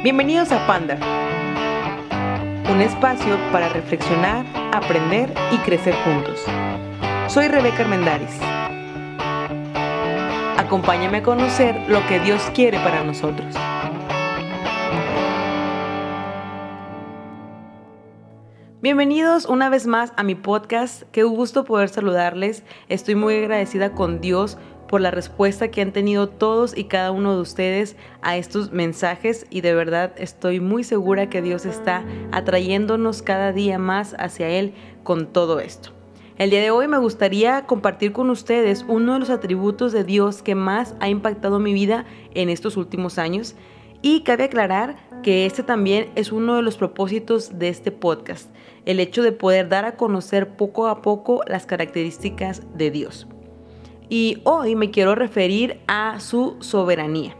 Bienvenidos a Panda, un espacio para reflexionar, aprender y crecer juntos. Soy Rebeca Armendaris. Acompáñame a conocer lo que Dios quiere para nosotros. Bienvenidos una vez más a mi podcast. Qué gusto poder saludarles. Estoy muy agradecida con Dios por la respuesta que han tenido todos y cada uno de ustedes a estos mensajes y de verdad estoy muy segura que Dios está atrayéndonos cada día más hacia Él con todo esto. El día de hoy me gustaría compartir con ustedes uno de los atributos de Dios que más ha impactado mi vida en estos últimos años y cabe aclarar que este también es uno de los propósitos de este podcast, el hecho de poder dar a conocer poco a poco las características de Dios y hoy me quiero referir a su soberanía.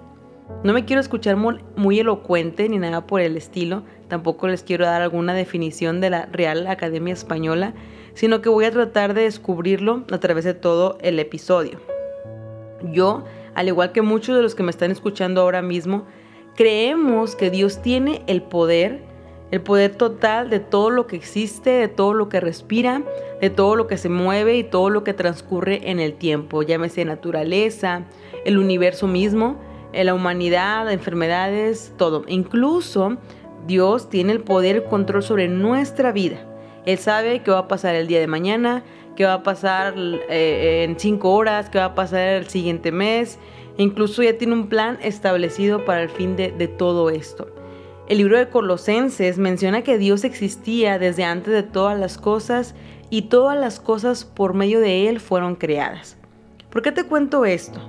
No me quiero escuchar muy, elocuente ni nada por el estilo, tampoco les quiero dar alguna definición de la Real Academia Española, sino que voy a tratar de descubrirlo a través de todo el episodio. Yo, al igual que muchos de los que me están escuchando ahora mismo, creemos que Dios tiene el poder el poder total de todo lo que existe, de todo lo que respira, de todo lo que se mueve y todo lo que transcurre en el tiempo, llámese naturaleza, el universo mismo, eh, la humanidad, enfermedades, todo. Incluso Dios tiene el poder y control sobre nuestra vida. Él sabe qué va a pasar el día de mañana, qué va a pasar eh, en cinco horas, qué va a pasar el siguiente mes. Incluso ya tiene un plan establecido para el fin de todo esto. El libro de Colosenses menciona que Dios existía desde antes de todas las cosas y todas las cosas por medio de Él fueron creadas. ¿Por qué te cuento esto?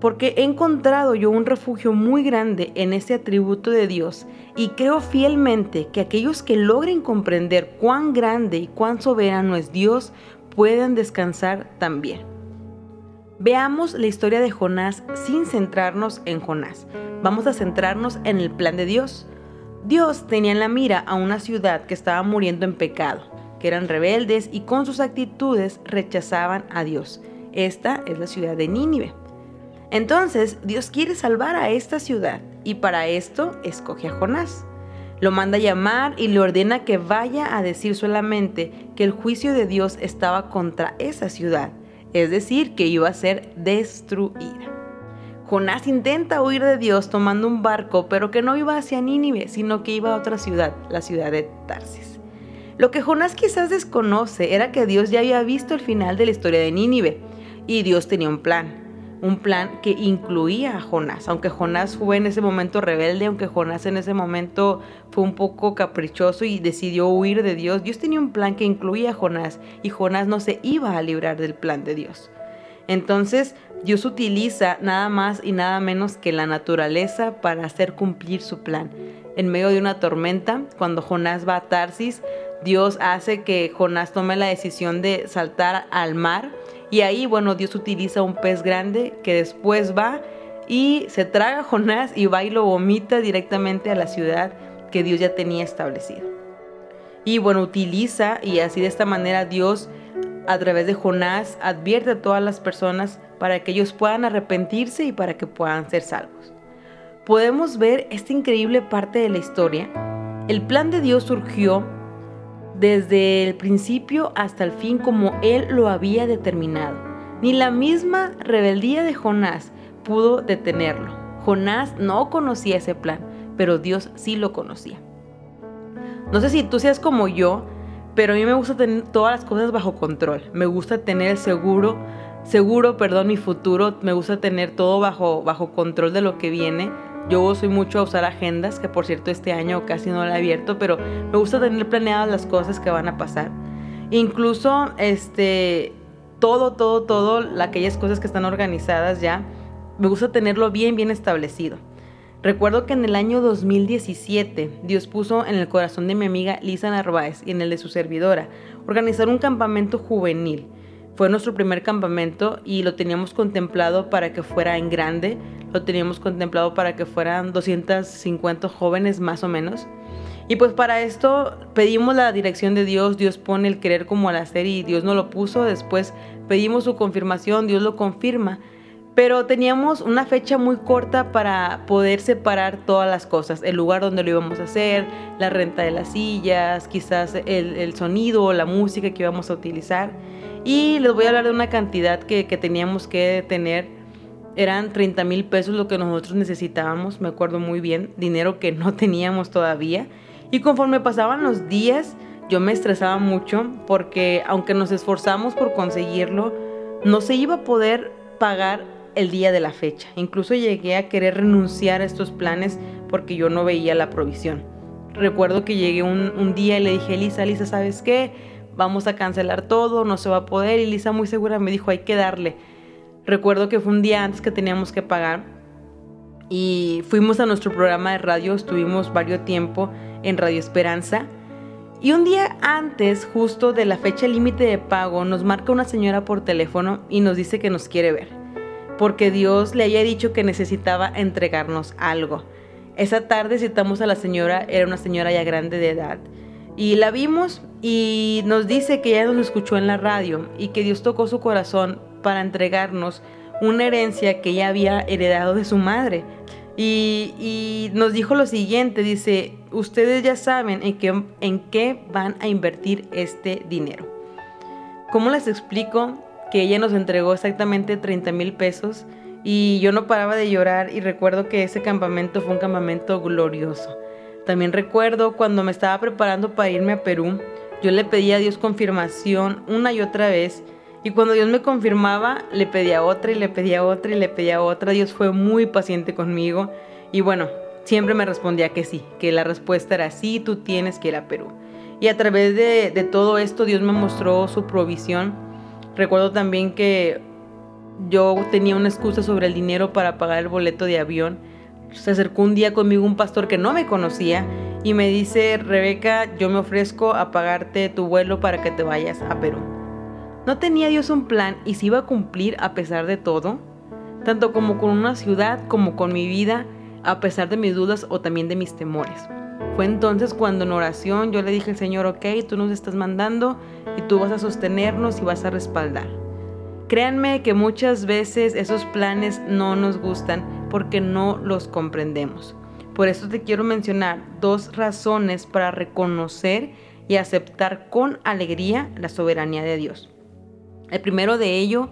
Porque he encontrado yo un refugio muy grande en este atributo de Dios y creo fielmente que aquellos que logren comprender cuán grande y cuán soberano es Dios puedan descansar también. Veamos la historia de Jonás sin centrarnos en Jonás. Vamos a centrarnos en el plan de Dios. Dios tenía en la mira a una ciudad que estaba muriendo en pecado, que eran rebeldes y con sus actitudes rechazaban a Dios. Esta es la ciudad de Nínive. Entonces Dios quiere salvar a esta ciudad y para esto escoge a Jonás. Lo manda a llamar y le ordena que vaya a decir solamente que el juicio de Dios estaba contra esa ciudad, es decir, que iba a ser destruida. Jonás intenta huir de Dios tomando un barco, pero que no iba hacia Nínive, sino que iba a otra ciudad, la ciudad de Tarsis. Lo que Jonás quizás desconoce era que Dios ya había visto el final de la historia de Nínive y Dios tenía un plan, un plan que incluía a Jonás, aunque Jonás fue en ese momento rebelde, aunque Jonás en ese momento fue un poco caprichoso y decidió huir de Dios, Dios tenía un plan que incluía a Jonás y Jonás no se iba a librar del plan de Dios. Entonces, Dios utiliza nada más y nada menos que la naturaleza para hacer cumplir su plan. En medio de una tormenta, cuando Jonás va a Tarsis, Dios hace que Jonás tome la decisión de saltar al mar y ahí, bueno, Dios utiliza un pez grande que después va y se traga a Jonás y va y lo vomita directamente a la ciudad que Dios ya tenía establecida. Y bueno, utiliza y así de esta manera Dios a través de Jonás advierte a todas las personas para que ellos puedan arrepentirse y para que puedan ser salvos. Podemos ver esta increíble parte de la historia. El plan de Dios surgió desde el principio hasta el fin como Él lo había determinado. Ni la misma rebeldía de Jonás pudo detenerlo. Jonás no conocía ese plan, pero Dios sí lo conocía. No sé si tú seas como yo, pero a mí me gusta tener todas las cosas bajo control. Me gusta tener seguro, seguro, perdón, mi futuro. Me gusta tener todo bajo, bajo control de lo que viene. Yo soy mucho a usar agendas, que por cierto este año casi no la he abierto, pero me gusta tener planeadas las cosas que van a pasar. Incluso, este, todo, todo, todo, aquellas cosas que están organizadas ya, me gusta tenerlo bien, bien establecido. Recuerdo que en el año 2017 Dios puso en el corazón de mi amiga Lisa Narváez y en el de su servidora organizar un campamento juvenil. Fue nuestro primer campamento y lo teníamos contemplado para que fuera en grande, lo teníamos contemplado para que fueran 250 jóvenes más o menos. Y pues para esto pedimos la dirección de Dios, Dios pone el querer como al hacer y Dios no lo puso, después pedimos su confirmación, Dios lo confirma Pero teníamos una fecha muy corta para poder separar todas las cosas, el lugar donde lo íbamos a hacer, la renta de las sillas, quizás el, sonido, la música que íbamos a utilizar. Y les voy a hablar de una cantidad que, que teníamos que tener. Eran 30 mil pesos lo que nosotros necesitábamos, me acuerdo muy bien, dinero que no teníamos todavía. Y conforme pasaban los días, yo me estresaba mucho porque aunque nos esforzamos por conseguirlo, no se iba a poder pagar el día de la fecha. Incluso llegué a querer renunciar a estos planes porque yo no veía la provisión. Recuerdo que llegué un, día y le dije, Elisa, Elisa, ¿sabes qué? Vamos a cancelar todo, no se va a poder. Y Lisa muy segura me dijo, hay que darle. Recuerdo que fue un día antes que teníamos que pagar y fuimos a nuestro programa de radio, estuvimos varios tiempo en Radio Esperanza. Y un día antes, justo de la fecha límite de pago, nos marca una señora por teléfono y nos dice que nos quiere ver porque Dios le había dicho que necesitaba entregarnos algo. Esa tarde citamos a la señora, era una señora ya grande de edad, y la vimos y nos dice que ella nos escuchó en la radio y que Dios tocó su corazón para entregarnos una herencia que ella había heredado de su madre. Y, y nos dijo lo siguiente, dice, ustedes ya saben en qué, en qué van a invertir este dinero. ¿Cómo les explico? Que ella nos entregó exactamente 30 mil pesos y yo no paraba de llorar y recuerdo que ese campamento fue un campamento glorioso. También recuerdo cuando me estaba preparando para irme a Perú, yo le pedía a Dios confirmación una y otra vez y cuando Dios me confirmaba le pedía otra y le pedía otra y le pedía otra. Dios fue muy paciente conmigo y bueno, siempre me respondía que sí, que la respuesta era sí, tú tienes que ir a Perú. Y a través de, de todo esto Dios me mostró su provisión Recuerdo también que yo tenía una excusa sobre el dinero para pagar el boleto de avión. Se acercó un día conmigo un pastor que no me conocía y me dice, Rebeca, yo me ofrezco a pagarte tu vuelo para que te vayas a Perú. ¿No tenía Dios un plan y se iba a cumplir a pesar de todo? Tanto como con una ciudad como con mi vida, a pesar de mis dudas o también de mis temores. Fue entonces cuando en oración yo le dije al Señor, ok, tú nos estás mandando y tú vas a sostenernos y vas a respaldar. Créanme que muchas veces esos planes no nos gustan porque no los comprendemos. Por eso te quiero mencionar dos razones para reconocer y aceptar con alegría la soberanía de Dios. El primero de ello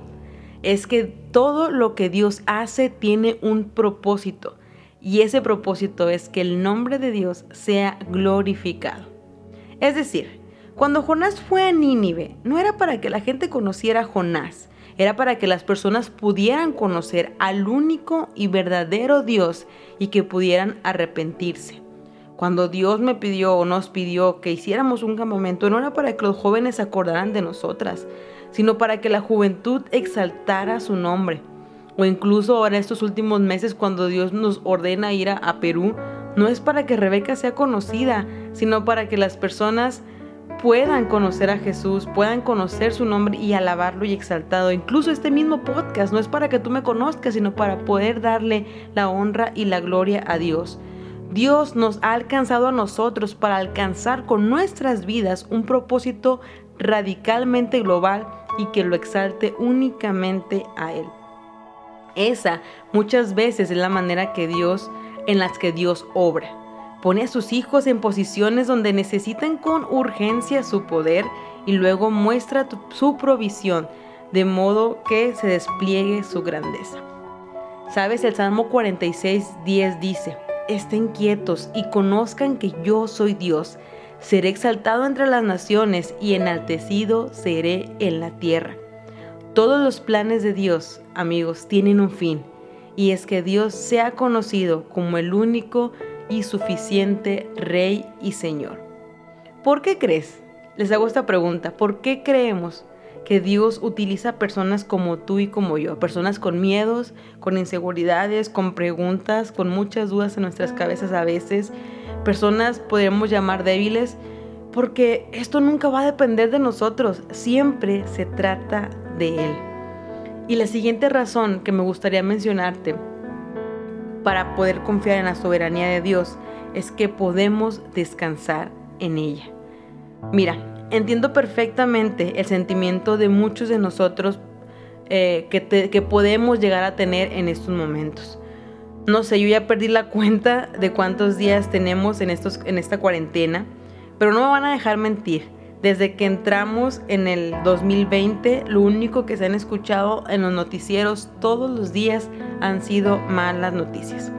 es que todo lo que Dios hace tiene un propósito y ese propósito es que el nombre de Dios sea glorificado. Es decir, cuando Jonás fue a Nínive, no era para que la gente conociera a Jonás, era para que las personas pudieran conocer al único y verdadero Dios y que pudieran arrepentirse. Cuando Dios me pidió o nos pidió que hiciéramos un campamento, no era para que los jóvenes acordaran de nosotras, sino para que la juventud exaltara su nombre o incluso ahora estos últimos meses cuando Dios nos ordena ir a, Perú, no es para que Rebeca sea conocida, sino para que las personas puedan conocer a Jesús, puedan conocer su nombre y alabarlo y exaltado. Incluso este mismo podcast no es para que tú me conozcas, sino para poder darle la honra y la gloria a Dios. Dios nos ha alcanzado a nosotros para alcanzar con nuestras vidas un propósito radicalmente global y que lo exalte únicamente a Él. Esa muchas veces es la manera que Dios, en las que Dios obra. Pone a sus hijos en posiciones donde necesitan con urgencia su poder y luego muestra su provisión de modo que se despliegue su grandeza. Sabes, el Salmo 46, 10 dice, estén quietos y conozcan que yo soy Dios. Seré exaltado entre las naciones y enaltecido seré en la tierra. Todos los planes de Dios, amigos, tienen un fin, y es que Dios sea conocido como el único y suficiente Rey y Señor. ¿Por qué crees? Les hago esta pregunta. ¿Por qué creemos que Dios utiliza personas como tú y como yo? Personas con miedos, con inseguridades, con preguntas, con muchas dudas en nuestras cabezas a veces. Personas podríamos llamar débiles, porque esto nunca va a depender de nosotros. Siempre se trata Él. Y la siguiente razón que me gustaría mencionarte para poder confiar en la soberanía de Dios es que podemos descansar en ella. Mira, entiendo perfectamente el sentimiento de muchos de nosotros eh, que, podemos llegar a tener en estos momentos. No sé, yo ya perdí la cuenta de cuántos días tenemos en, en esta cuarentena, pero no me van a dejar mentir. Desde que entramos en el 2020, lo único que se han escuchado en los noticieros todos los días han sido malas noticias.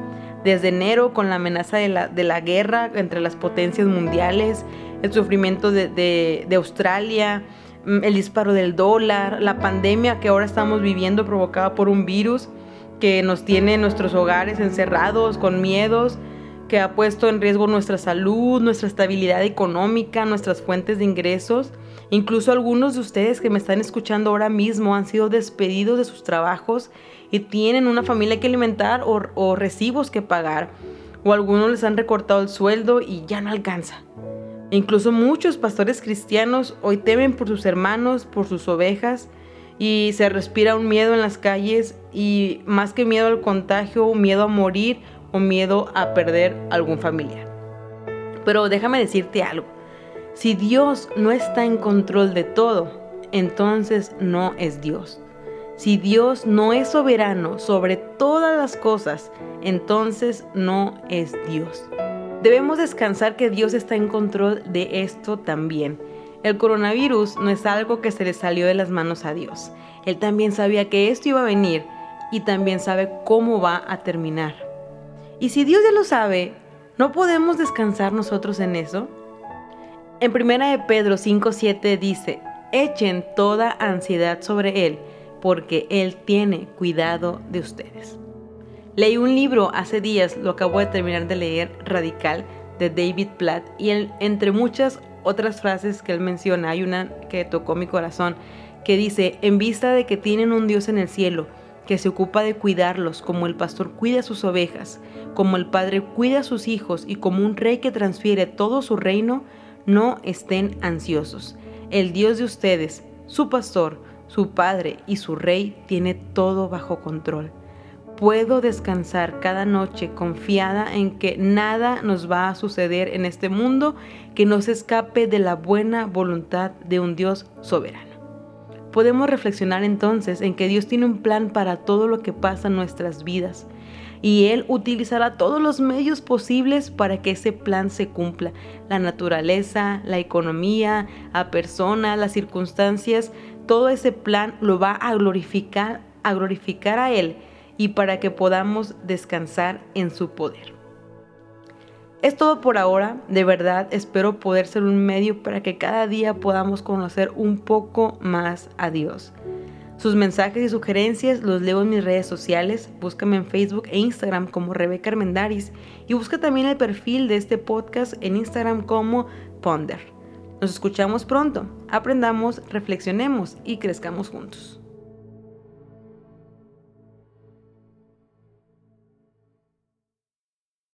Desde enero, con la amenaza de la, de la guerra entre las potencias mundiales, el sufrimiento de, de, de Australia, mm, el disparo del dólar, la pandemia que ahora estamos viviendo provocada por un virus que nos tiene en nuestros hogares encerrados, con miedos, que ha puesto en riesgo nuestra salud, nuestra estabilidad económica, nuestras fuentes de ingresos. Incluso algunos de ustedes que me están escuchando ahora mismo han sido despedidos de sus trabajos y tienen una familia que alimentar o, recibos que pagar. O algunos les han recortado el sueldo y ya no alcanza. incluso muchos pastores cristianos hoy temen por sus hermanos, por sus ovejas y se respira un miedo en las calles y más que miedo al contagio, miedo a morir o miedo a perder algún familiar. Pero déjame decirte algo. Si Dios no está en control de todo, entonces no es Dios. Si Dios no es soberano sobre todas las cosas, entonces no es Dios. Debemos descansar que Dios está en control de esto también. El coronavirus no es algo que se le salió de las manos a Dios. Él también sabía que esto iba a venir y también sabe cómo va a terminar. Y si Dios ya lo sabe, ¿no podemos descansar nosotros en eso? En 1 de Pedro 5:7 dice, echen toda ansiedad sobre Él, porque Él tiene cuidado de ustedes. Leí un libro hace días, lo acabo de terminar de leer, Radical, de David Platt, y entre muchas otras frases que él menciona, hay una que tocó mi corazón, que dice, en vista de que tienen un Dios en el cielo, que se ocupa de cuidarlos como el pastor cuida sus ovejas, como el padre cuida a sus hijos y como un rey que transfiere todo su reino, no estén ansiosos. El Dios de ustedes, su pastor, su padre y su rey tiene todo bajo control. Puedo descansar cada noche confiada en que nada nos va a suceder en este mundo que nos escape de la buena voluntad de un Dios soberano. Podemos reflexionar entonces en que Dios tiene un plan para todo lo que pasa en nuestras vidas y Él utilizará todos los medios posibles para que ese plan se cumpla. La naturaleza, la economía, a personas, las circunstancias, todo ese plan lo va a glorificar, a glorificar a Él y para que podamos descansar en su poder. Es todo por ahora, de verdad espero poder ser un medio para que cada día podamos conocer un poco más a Dios. Sus mensajes y sugerencias los leo en mis redes sociales, búscame en Facebook e Instagram como Rebeca Armendaris y busca también el perfil de este podcast en Instagram como Ponder. Nos escuchamos pronto, aprendamos, reflexionemos y crezcamos juntos.